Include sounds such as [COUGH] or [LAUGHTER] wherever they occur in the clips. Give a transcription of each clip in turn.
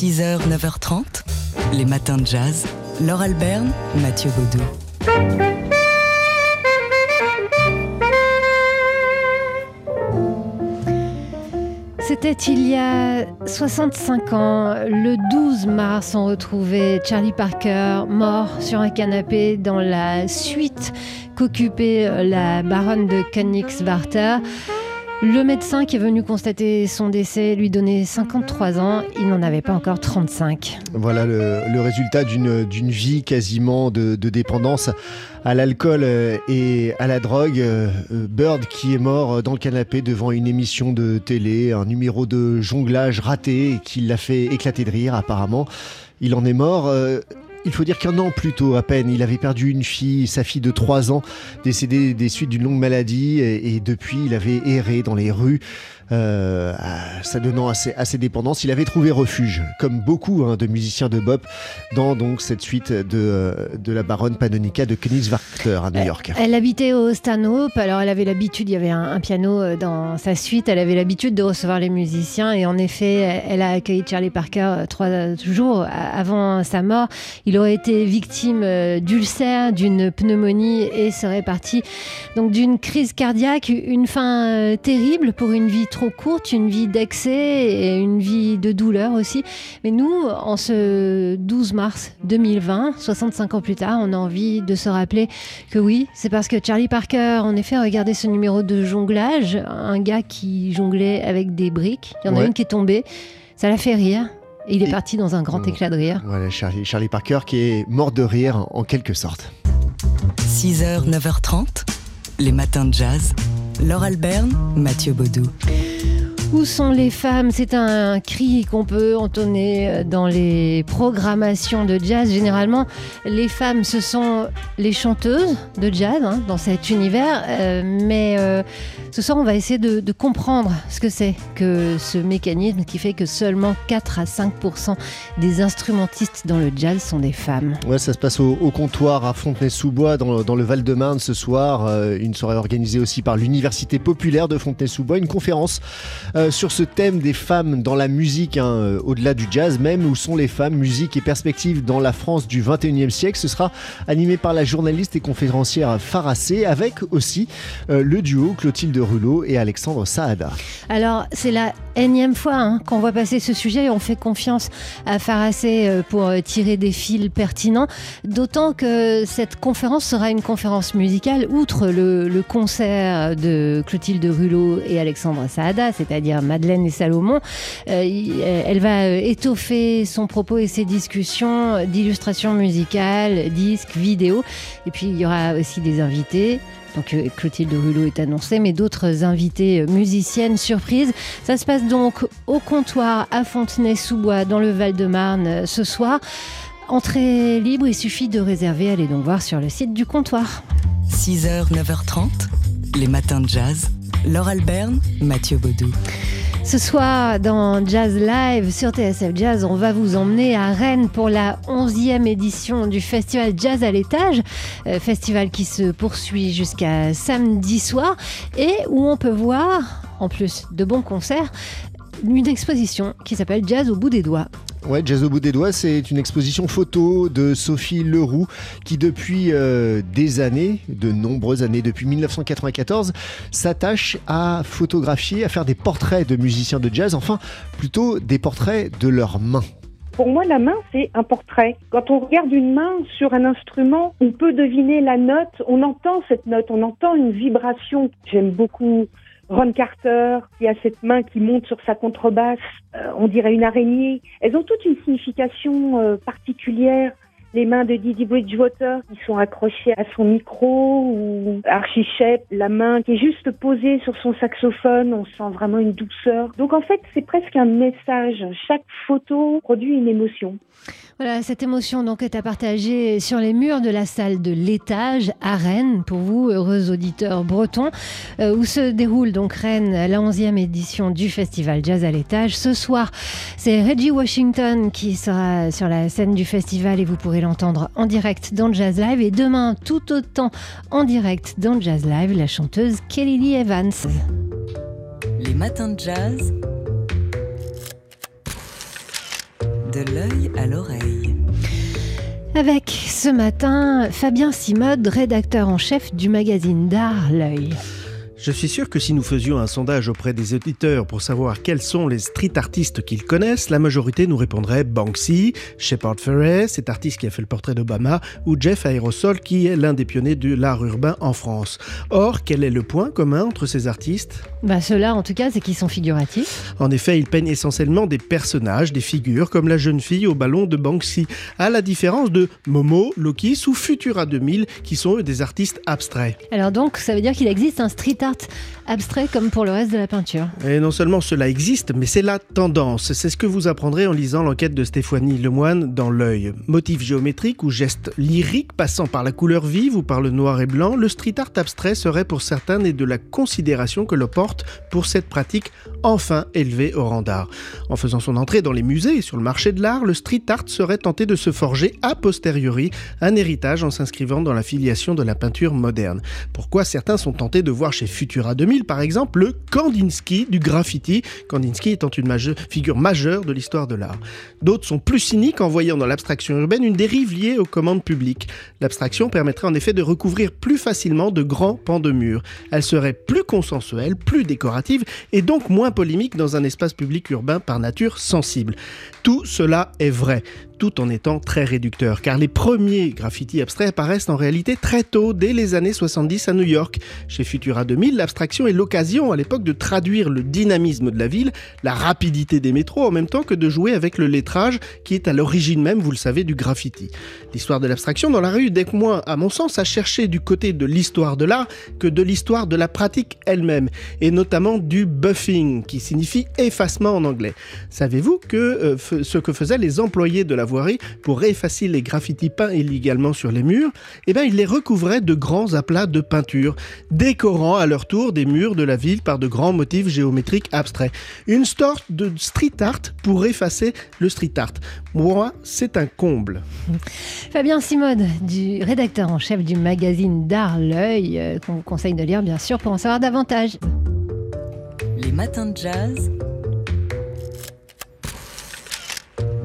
6h, 9h30, les matins de jazz. Laure Alberne, Mathieu Baudou. C'était il y a 65 ans, le 12 mars, on retrouvait Charlie Parker mort sur un canapé dans la suite qu'occupait la baronne de Königswarter. Le médecin qui est venu constater son décès lui donnait 53 ans, il n'en avait pas encore 35. Voilà le, résultat d'une vie quasiment de, de dépendance à l'alcool et à la drogue. Bird qui est mort dans le canapé devant une émission de télé, un numéro de jonglage raté qui l'a fait éclater de rire apparemment. Il en est mort. Il faut dire qu'un an plus tôt, à peine, il avait perdu une fille, sa fille de 3 ans, décédée des suites d'une longue maladie, et, et depuis, il avait erré dans les rues euh, s'adonnant à ses, à ses dépendances. Il avait trouvé refuge, comme beaucoup hein, de musiciens de bop, dans donc cette suite de, euh, de la baronne Panonica de Königswarter à New York. Elle, elle habitait au Stanhope, alors elle avait l'habitude, il y avait un, un, piano euh, dans sa suite, elle avait l'habitude de recevoir les musiciens et en effet, elle a accueilli Charlie Parker trois jours avant sa mort. Il aurait été victime d'ulcère, d'une pneumonie et serait parti donc d'une crise cardiaque, une fin terrible pour une vie trop courte, une vie d'excès et une vie de douleur aussi. Mais nous, en ce 12 mars 2020, 65 ans plus tard, on a envie de se rappeler que oui, c'est parce que Charlie Parker, en effet, regardait ce numéro de jonglage, un gars qui jonglait avec des briques. Il y en a une qui est tombée. Ça l'a fait rire. Et il est Et- parti dans un grand éclat de rire. Voilà, Charlie, Charlie Parker qui est mort de rire en quelque sorte. 6h, 9h30, les matins de jazz. Laure Alberne, Mathieu Baudou. Où sont les femmes? C'est un cri qu'on peut entonner euh, dans les programmations de jazz. Généralement, les femmes, ce sont les chanteuses de jazz hein, dans cet univers. Euh, mais euh, ce soir, on va essayer de, comprendre ce que c'est que ce mécanisme qui fait que seulement 4 à 5% des instrumentistes dans le jazz sont des femmes. Ouais, ça se passe au, comptoir à Fontenay-sous-Bois, dans, le Val-de-Marne ce soir. Une soirée organisée aussi par l'Université populaire de Fontenay-sous-Bois. Une conférence euh, sur ce thème des femmes dans la musique, hein, euh, au-delà du jazz même. Où sont les femmes, musique et perspectives dans la France du 21e siècle Ce sera animé par la journaliste et conférencière Farassé, avec aussi euh, le duo Clotilde Rulot et Alexandre Saada. Alors, c'est la énième fois hein, qu'on voit passer ce sujet et on fait confiance à Farassé euh, pour tirer des fils pertinents. D'autant que cette conférence sera une conférence musicale, outre le, le concert de Clotilde Rulot et Alexandre Saada, c'est-à-dire Madeleine et Salomon. Euh, il- elle va euh, étoffer son propos et ses discussions d'illustrations musicales, disques, vidéos. Et puis, il y aura aussi des invités. Donc euh, Clotilde Rulot est annoncée, mais d'autres invités euh, musiciennes surprises. Ça se passe donc au comptoir à Fontenay-sous-Bois dans le Val-de-Marne euh, ce soir. Entrée libre, il suffit de réserver. Allez donc voir sur le site du comptoir. 6h, 9h30, les matins de jazz. Laure Alberne, Mathieu Baudou. Ce soir, dans Jazz Live sur TSF Jazz, on va vous emmener à Rennes pour la 11e édition du festival Jazz à l'étage, euh, festival qui se poursuit jusqu'à samedi soir et où on peut voir, en plus de bons concerts, une exposition qui s'appelle Jazz au bout des doigts. Ouais, Jazz au bout des doigts, c'est une exposition photo de Sophie Leroux qui depuis euh, des années, de nombreuses années, depuis 1994, s'attache à photographier, à faire des portraits de musiciens de jazz, enfin plutôt des portraits de leurs mains. Pour moi, la main, c'est un portrait. Quand on regarde une main sur un instrument, on peut deviner la note, on entend cette note, on entend une vibration. J'aime beaucoup Ron Carter, qui a cette main qui monte sur sa contrebasse, euh, on dirait une araignée. Elles ont toute une signification euh, particulière. Les mains de Didi Bridgewater qui sont accrochées à son micro ou Archie Shepp, la main qui est juste posée sur son saxophone, on sent vraiment une douceur. Donc en fait, c'est presque un message. Chaque photo produit une émotion. Voilà, cette émotion donc est à partager sur les murs de la salle de l'étage à Rennes, pour vous, heureux auditeurs bretons, euh, où se déroule donc Rennes, la 11e édition du festival Jazz à l'étage. Ce soir, c'est Reggie Washington qui sera sur la scène du festival et vous pourrez l'entendre en direct dans Jazz Live. Et demain, tout autant en direct dans Jazz Live, la chanteuse Kelly Lee Evans. Les matins de jazz. De De l'œil à l'oreille. Avec ce matin Fabien Simode, rédacteur en chef du magazine d'art L'œil. Je suis sûr que si nous faisions un sondage auprès des auditeurs pour savoir quels sont les street artistes qu'ils connaissent, la majorité nous répondrait Banksy, Shepard Fairey, cet artiste qui a fait le portrait d'Obama, ou Jeff Aerosol, qui est l'un des pionniers de l'art urbain en France. Or, quel est le point commun entre ces artistes? Bah ceux-là, en tout cas, c'est qu'ils sont figuratifs. En effet, ils peignent essentiellement des personnages, des figures, comme la jeune fille au ballon de Banksy, à la différence de Momo, Loki ou Futura 2000, qui sont eux des artistes abstraits. Alors donc, ça veut dire qu'il existe un street art abstrait comme pour le reste de la peinture. Et non seulement cela existe, mais c'est la tendance. C'est ce que vous apprendrez en lisant l'enquête de Stéphanie Lemoine dans L'œil. Motif géométrique ou geste lyrique passant par la couleur vive ou par le noir et blanc, le street art abstrait serait pour certains né de la considération que l'on porte pour cette pratique enfin élevée au rang d'art. En faisant son entrée dans les musées et sur le marché de l'art, le street art serait tenté de se forger a posteriori un héritage en s'inscrivant dans la filiation de la peinture moderne. Pourquoi certains sont tentés de voir chez Futura 2000, par exemple, le Kandinsky du graffiti, Kandinsky étant une figure majeure de l'histoire de l'art. D'autres sont plus cyniques en voyant dans l'abstraction urbaine une dérive liée aux commandes publiques. L'abstraction permettrait en effet de recouvrir plus facilement de grands pans de murs. Elle serait plus consensuelle, plus décorative et donc moins polémique dans un espace public urbain par nature sensible. Tout cela est vrai tout en étant très réducteur, car les premiers graffitis abstraits apparaissent en réalité très tôt, dès les années 70 à New York. Chez Futura 2000, l'abstraction est l'occasion à l'époque de traduire le dynamisme de la ville, la rapidité des métros, en même temps que de jouer avec le lettrage qui est à l'origine même, vous le savez, du graffiti. L'histoire de l'abstraction dans la rue, dès que moins, à mon sens, a cherché du côté de l'histoire de l'art que de l'histoire de la pratique elle-même, et notamment du buffing, qui signifie effacement en anglais. Savez-vous que euh, ce que faisaient les employés de la voirie pour effacer les graffitis peints illégalement sur les murs, eh bien, ils les recouvraient de grands aplats de peinture, décorant à leur tour des murs de la ville par de grands motifs géométriques abstraits. Une sorte de street art pour effacer le street art. Moi, c'est un comble. [LAUGHS] Fabien Simode, du rédacteur en chef du magazine d'art L'œil, euh, qu'on vous conseille de lire bien sûr pour en savoir davantage. Les matins de jazz.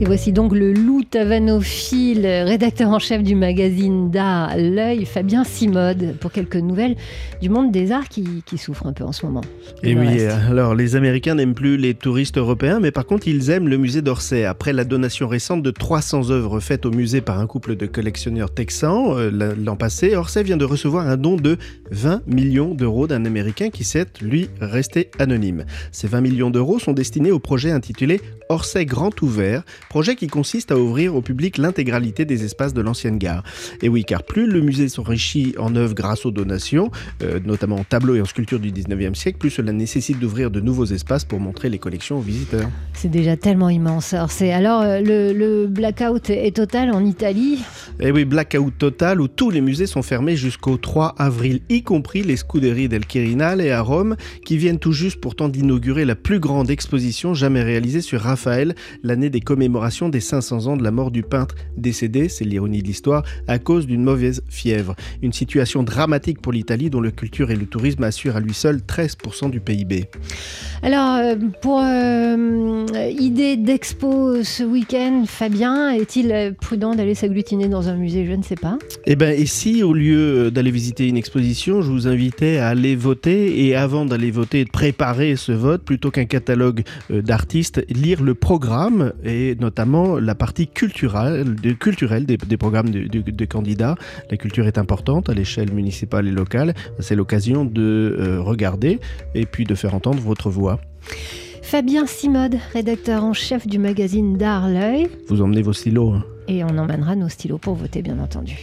Et voici donc le loup tavanophile, rédacteur en chef du magazine d'art L'œil, Fabien Simode, pour quelques nouvelles du monde des arts qui, qui souffre un peu en ce moment. Et oui, alors les Américains n'aiment plus les touristes européens, mais par contre ils aiment le musée d'Orsay. Après la donation récente de 300 œuvres faites au musée par un couple de collectionneurs texans euh, l'an passé, Orsay vient de recevoir un don de 20 millions d'euros d'un Américain qui s'est, lui, resté anonyme. Ces 20 millions d'euros sont destinés au projet intitulé Orsay Grand Ouvert, projet qui consiste à ouvrir au public l'intégralité des espaces de l'ancienne gare. Et oui, car plus le musée s'enrichit en œuvres grâce aux donations, euh, notamment en tableaux et en sculptures du 19e siècle, plus cela nécessite d'ouvrir de nouveaux espaces pour montrer les collections aux visiteurs. C'est déjà tellement immense. Alors, alors euh, le, le, blackout est total en Italie? Et oui, blackout total où tous les musées sont fermés jusqu'au 3 avril, y compris les Scuderie del Quirinal et à Rome, qui viennent tout juste pourtant d'inaugurer la plus grande exposition jamais réalisée sur Raphaël, l'année des commémorations des 500 ans de la mort du peintre décédé, c'est l'ironie de l'histoire, à cause d'une mauvaise fièvre. Une situation dramatique pour l'Italie dont la culture et le tourisme assurent à lui seul 13% du PIB. Alors, euh, pour euh, idée d'expo ce week-end, Fabien, est-il prudent d'aller s'agglutiner dans un musée? Je ne sais pas. Eh bien, et si au lieu d'aller visiter une exposition, je vous invitais à aller voter et avant d'aller voter, de préparer ce vote plutôt qu'un catalogue euh, d'artistes, lire le programme et notamment la partie culturelle, culturelle des, programmes de, candidats. La culture est importante à l'échelle municipale et locale. C'est l'occasion de euh, regarder et puis de faire entendre votre voix. Fabien Simode, rédacteur en chef du magazine d'Art L'œil. Vous emmenez vos stylos. Hein. Et on emmènera nos stylos pour voter, bien entendu.